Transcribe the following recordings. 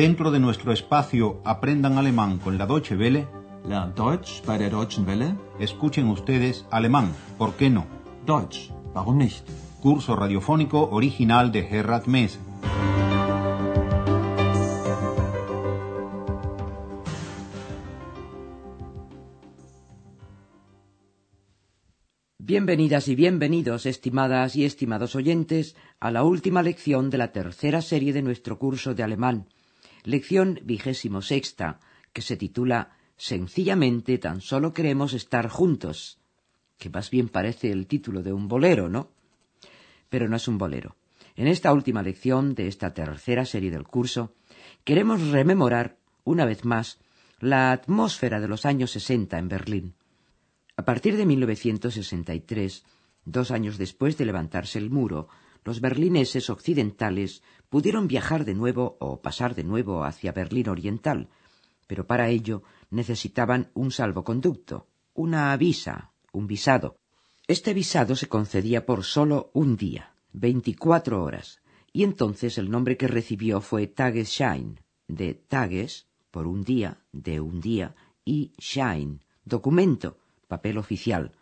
Dentro de nuestro espacio Aprendan Alemán con la Deutsche Welle, Lernt Deutsch bei der Deutschen Welle. escuchen ustedes alemán, ¿por qué no? Deutsch, warum nicht? Curso radiofónico original de Gerhard Mese. Bienvenidas y bienvenidos, estimadas y estimados oyentes, a la última lección de la tercera serie de nuestro curso de alemán, lección vigésimo sexta, que se titula Sencillamente tan solo queremos estar juntos, que más bien parece el título de un bolero, ¿no? Pero no es un bolero. En esta última lección de esta tercera serie del curso, queremos rememorar, una vez más, la atmósfera de los años sesenta en Berlín. A partir de 1963, dos años después de levantarse el muro, los berlineses occidentales pudieron viajar de nuevo o pasar de nuevo hacia Berlín Oriental, pero para ello necesitaban un salvoconducto, una visa, un visado. Este visado se concedía por solo un día, veinticuatro horas, y entonces el nombre que recibió fue Tagesschein, de Tages, por un día, de un día, y Schein, documento, papel oficial.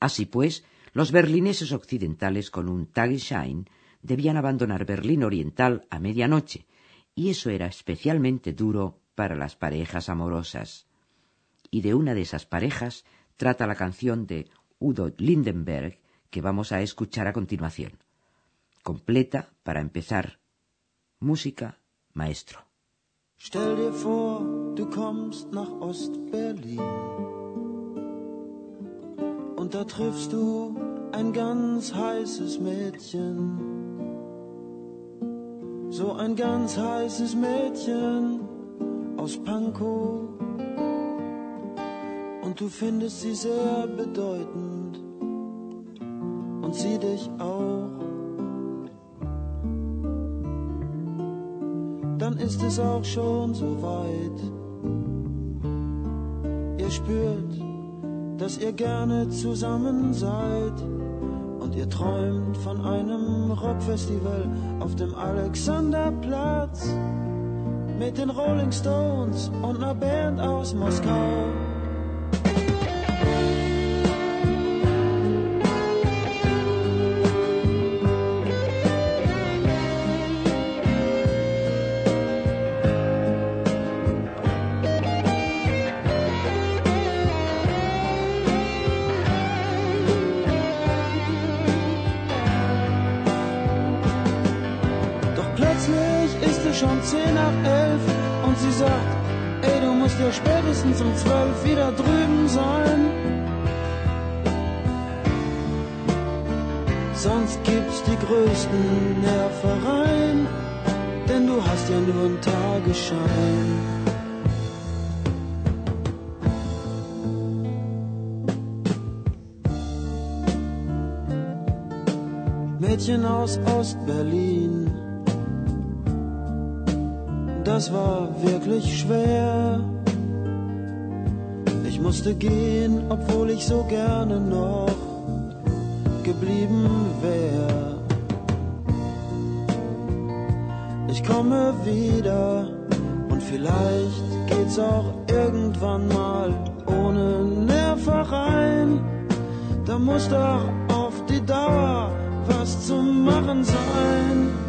Así pues, los berlineses occidentales con un Tagesschein debían abandonar Berlín Oriental a medianoche, y eso era especialmente duro para las parejas amorosas. Y de una de esas parejas trata la canción de Udo Lindenberg que vamos a escuchar a continuación. Completa para empezar. Música, maestro. Stell dir vor, du kommst nach Ostberlin und da triffst du ein ganz heißes Mädchen. So ein ganz heißes Mädchen aus Pankow und du findest sie sehr bedeutend und sie dich auch. Dann ist es auch schon so weit. Ihr spürt, dass ihr gerne zusammen seid und ihr träumt von einem Rockfestival auf dem Alexanderplatz mit den Rolling Stones und einer Band aus Moskau. Sonst gibt's die größten Nervereien, denn du hast ja nur einen Tagesschein. Mädchen aus Ostberlin. Das war wirklich schwer. Ich musste gehen, obwohl ich so gerne noch geblieben wär. Ich komme wieder und vielleicht geht's auch irgendwann mal ohne Nervereien. Da muss doch auf die Dauer was zu machen sein.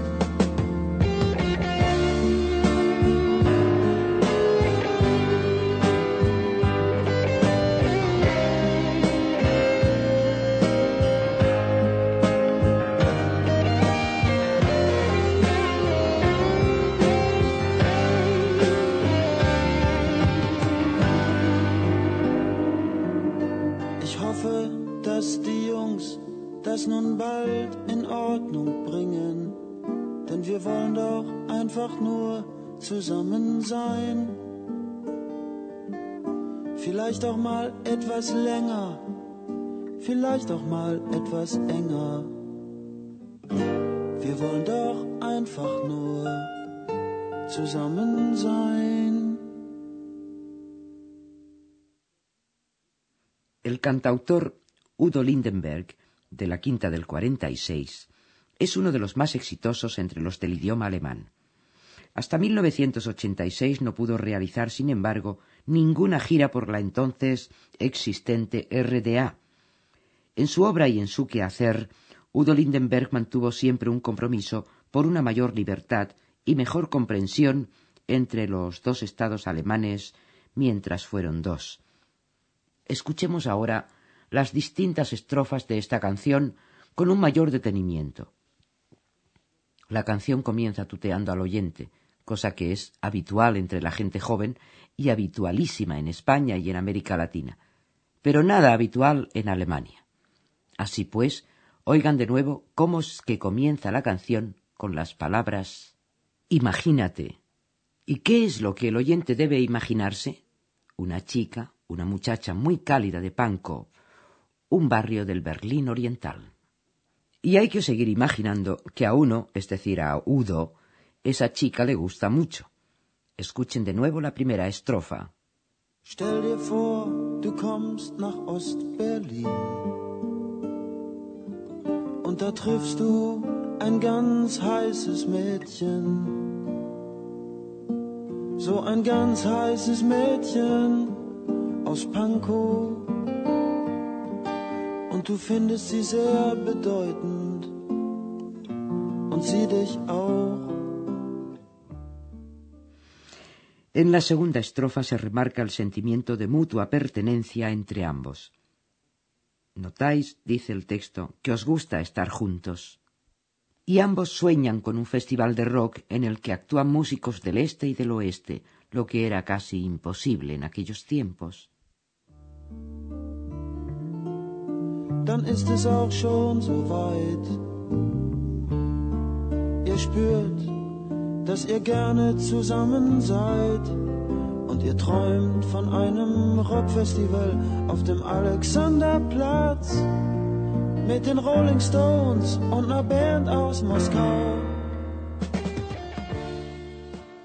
Zusammen sein. Vielleicht auch mal etwas länger, vielleicht auch mal etwas enger. Wir wollen doch einfach nur zusammen sein. El cantautor Udo Lindenberg, de la quinta del 46, es uno de los más exitosos entre los del idioma alemán. Hasta 1986 no pudo realizar, sin embargo, ninguna gira por la entonces existente RDA. En su obra y en su quehacer, Udo Lindenberg mantuvo siempre un compromiso por una mayor libertad y mejor comprensión entre los dos estados alemanes mientras fueron dos. Escuchemos ahora las distintas estrofas de esta canción con un mayor detenimiento. La canción comienza tuteando al oyente, cosa que es habitual entre la gente joven y habitualísima en España y en América Latina, pero nada habitual en Alemania. Así pues, oigan de nuevo cómo es que comienza la canción con las palabras Imagínate. ¿Y qué es lo que el oyente debe imaginarse? Una chica, una muchacha muy cálida de Pankow, un barrio del Berlín Oriental. Y hay que seguir imaginando que a uno, es decir, a Udo, esa chica le gusta mucho. Escuchen de nuevo la primera estrofa. Stell dir vor, du kommst nach Ostberlin. Und da triffst du ein ganz heißes Mädchen. So ein ganz heißes Mädchen aus Pankow. Und du findest sie sehr bedeutend. Und sie dich auch. En la segunda estrofa se remarca el sentimiento de mutua pertenencia entre ambos. Notáis, dice el texto, que os gusta estar juntos. Y ambos sueñan con un festival de rock en el que actúan músicos del este y del oeste, lo que era casi imposible en aquellos tiempos. Es auch schon so weit. Spürt, dass ihr gerne zusammen seid und ihr träumt von einem Rockfestival auf dem Alexanderplatz mit den Rolling Stones und einer Band aus Moskau.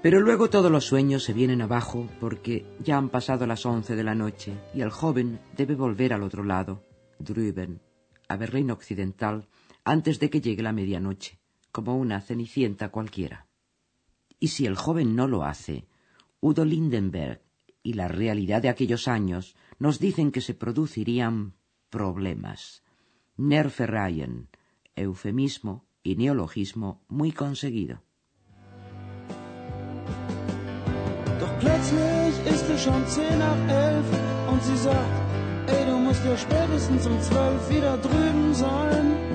Pero luego todos los sueños se vienen abajo porque ya han pasado las once de la noche y el joven debe volver al otro lado, drüben, a Berlín Occidental, antes de que llegue la medianoche, como una cenicienta cualquiera. Y si el joven no lo hace, Udo Lindenberg y la realidad de aquellos años nos dicen que se producirían problemas. Nerfereien, eufemismo y neologismo muy conseguido. Doch plötzlich ist es schon zehn nach elf und sie sagt, ey, du musst ja spätestens um zwölf wieder drüben sein.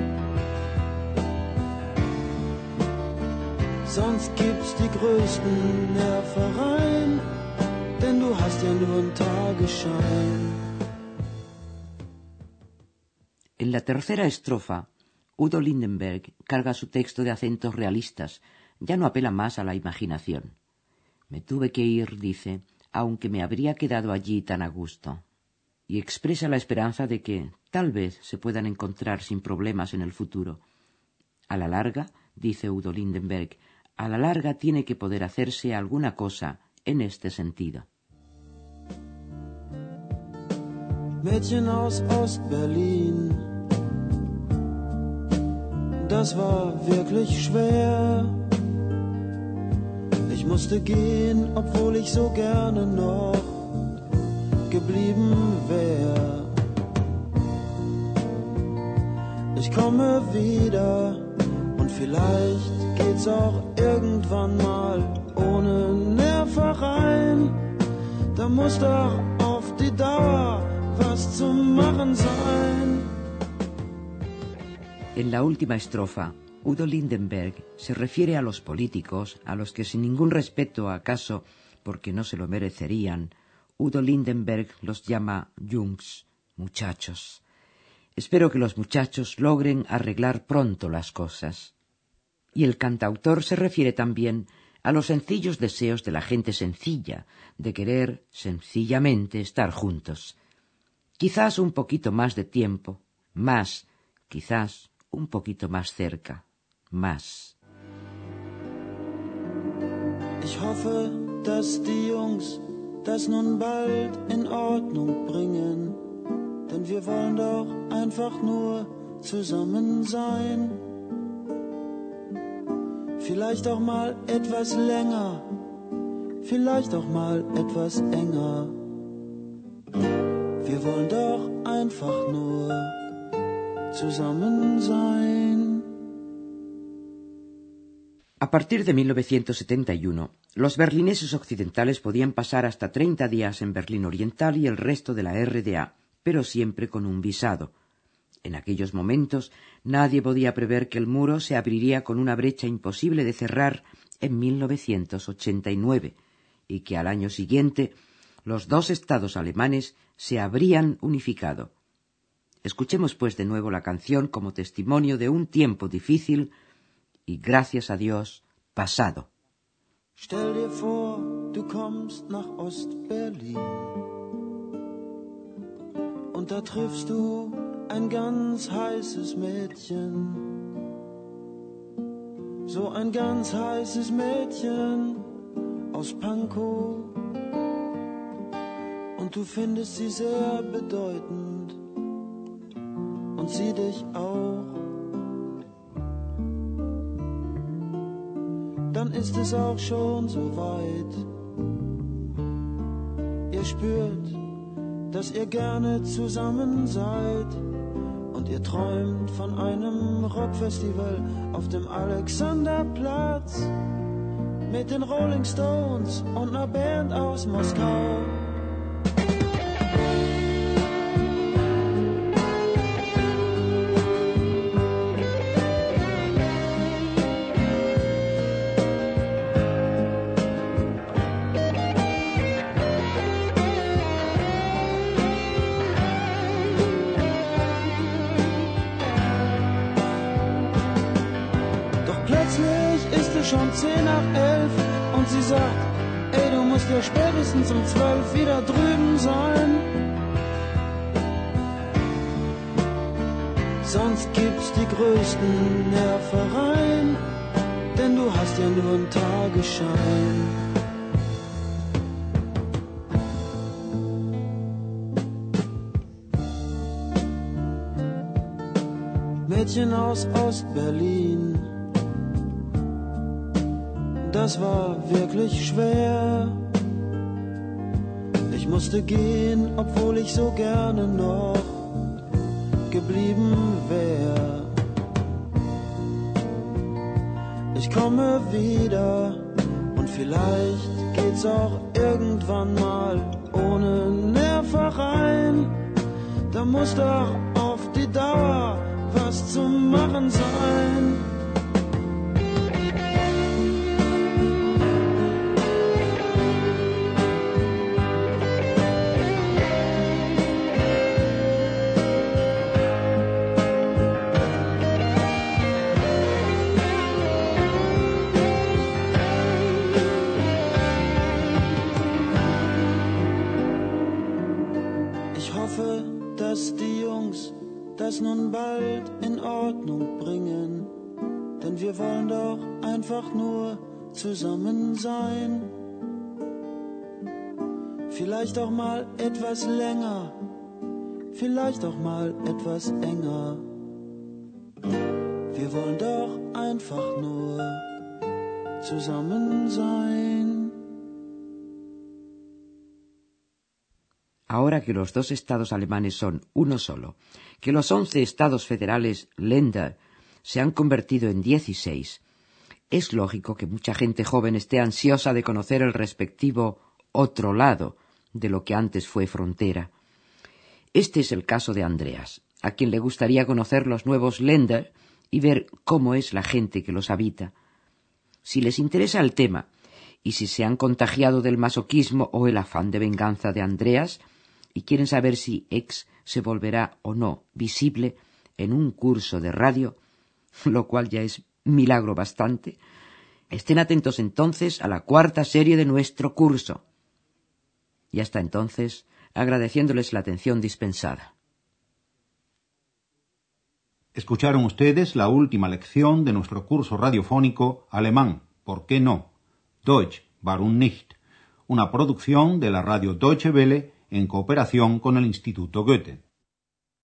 Die größten Nervereien, du hast. En la tercera estrofa, Udo Lindenberg carga su texto de acentos realistas, ya no apela más a la imaginación. Me tuve que ir, dice, aunque me habría quedado allí tan a gusto. Y expresa la esperanza de que tal vez se puedan encontrar sin problemas en el futuro. A la larga, dice Udo Lindenberg, a la larga tiene que poder hacerse alguna cosa en este sentido. Mädchen aus Ostberlin, das war wirklich schwer. Ich musste gehen, obwohl ich so gerne noch geblieben wär. Ich komme wieder und vielleicht geht's auch irgendwann mal ohne Nervereien. Da muss doch auf die Dauer was zu machen sein. En la última estrofa, Udo Lindenberg se refiere a los políticos, a los que sin ningún respeto acaso, porque no se lo merecerían, Udo Lindenberg los llama Jungs, muchachos. Espero que los muchachos logren arreglar pronto las cosas. Y el cantautor se refiere también a los sencillos deseos de la gente sencilla, de querer sencillamente estar juntos. Quizás un poquito más de tiempo, más, quizás un poquito más cerca, más. Denn wir wollen doch einfach nur zusammen sein. Vielleicht auch mal etwas länger, vielleicht auch mal etwas enger. Wir wollen doch einfach nur zusammen sein. A partir de 1971, los berlineses occidentales podían pasar hasta 30 días en Berlín Oriental y el resto de la RDA, pero siempre con un visado. En aquellos momentos nadie podía prever que el muro se abriría con una brecha imposible de cerrar en 1989 y que al año siguiente los dos estados alemanes se habrían unificado. Escuchemos pues de nuevo la canción como testimonio de un tiempo difícil y gracias a Dios pasado. Dir nach und da triffst du ein ganz heißes Mädchen. So ein ganz heißes Mädchen aus Pankow. Und du findest sie sehr bedeutend und sie dich auch. Dann ist es auch schon so weit. Ihr spürt, dass ihr gerne zusammen seid und ihr träumt von einem Rockfestival auf dem Alexanderplatz mit den Rolling Stones und einer Band aus Moskau. Spätestens um zwölf wieder drüben sein. Sonst gibt's die größten Nervereien, denn du hast ja nur einen Tagesschein. Mädchen aus Ostberlin. Das war wirklich schwer. Ich musste gehen, obwohl ich so gerne noch geblieben wär. Ich komme wieder und vielleicht geht's auch irgendwann mal ohne Nervereien. Da muss doch auf die Dauer was zu machen sein. Nur zusammen sein. Vielleicht auch mal etwas länger, vielleicht auch mal etwas enger. Wir wollen doch einfach nur zusammen sein. Ahora que los dos estados alemanes son uno solo, que los once estados federales Länder se han convertido en dieciséis, es lógico que mucha gente joven esté ansiosa de conocer el respectivo otro lado de lo que antes fue frontera. Este es el caso de Andreas, a quien le gustaría conocer los nuevos Länder y ver cómo es la gente que los habita. Si les interesa el tema, y si se han contagiado del masoquismo o el afán de venganza de Andreas, y quieren saber si X se volverá o no visible en un curso de radio, lo cual ya es milagro bastante, estén atentos entonces a la cuarta serie de nuestro curso. Y hasta entonces, agradeciéndoles la atención dispensada. Escucharon ustedes la última lección de nuestro curso radiofónico Alemán, ¿por qué no? Deutsch, warum nicht? Una producción de la radio Deutsche Welle en cooperación con el Instituto Goethe.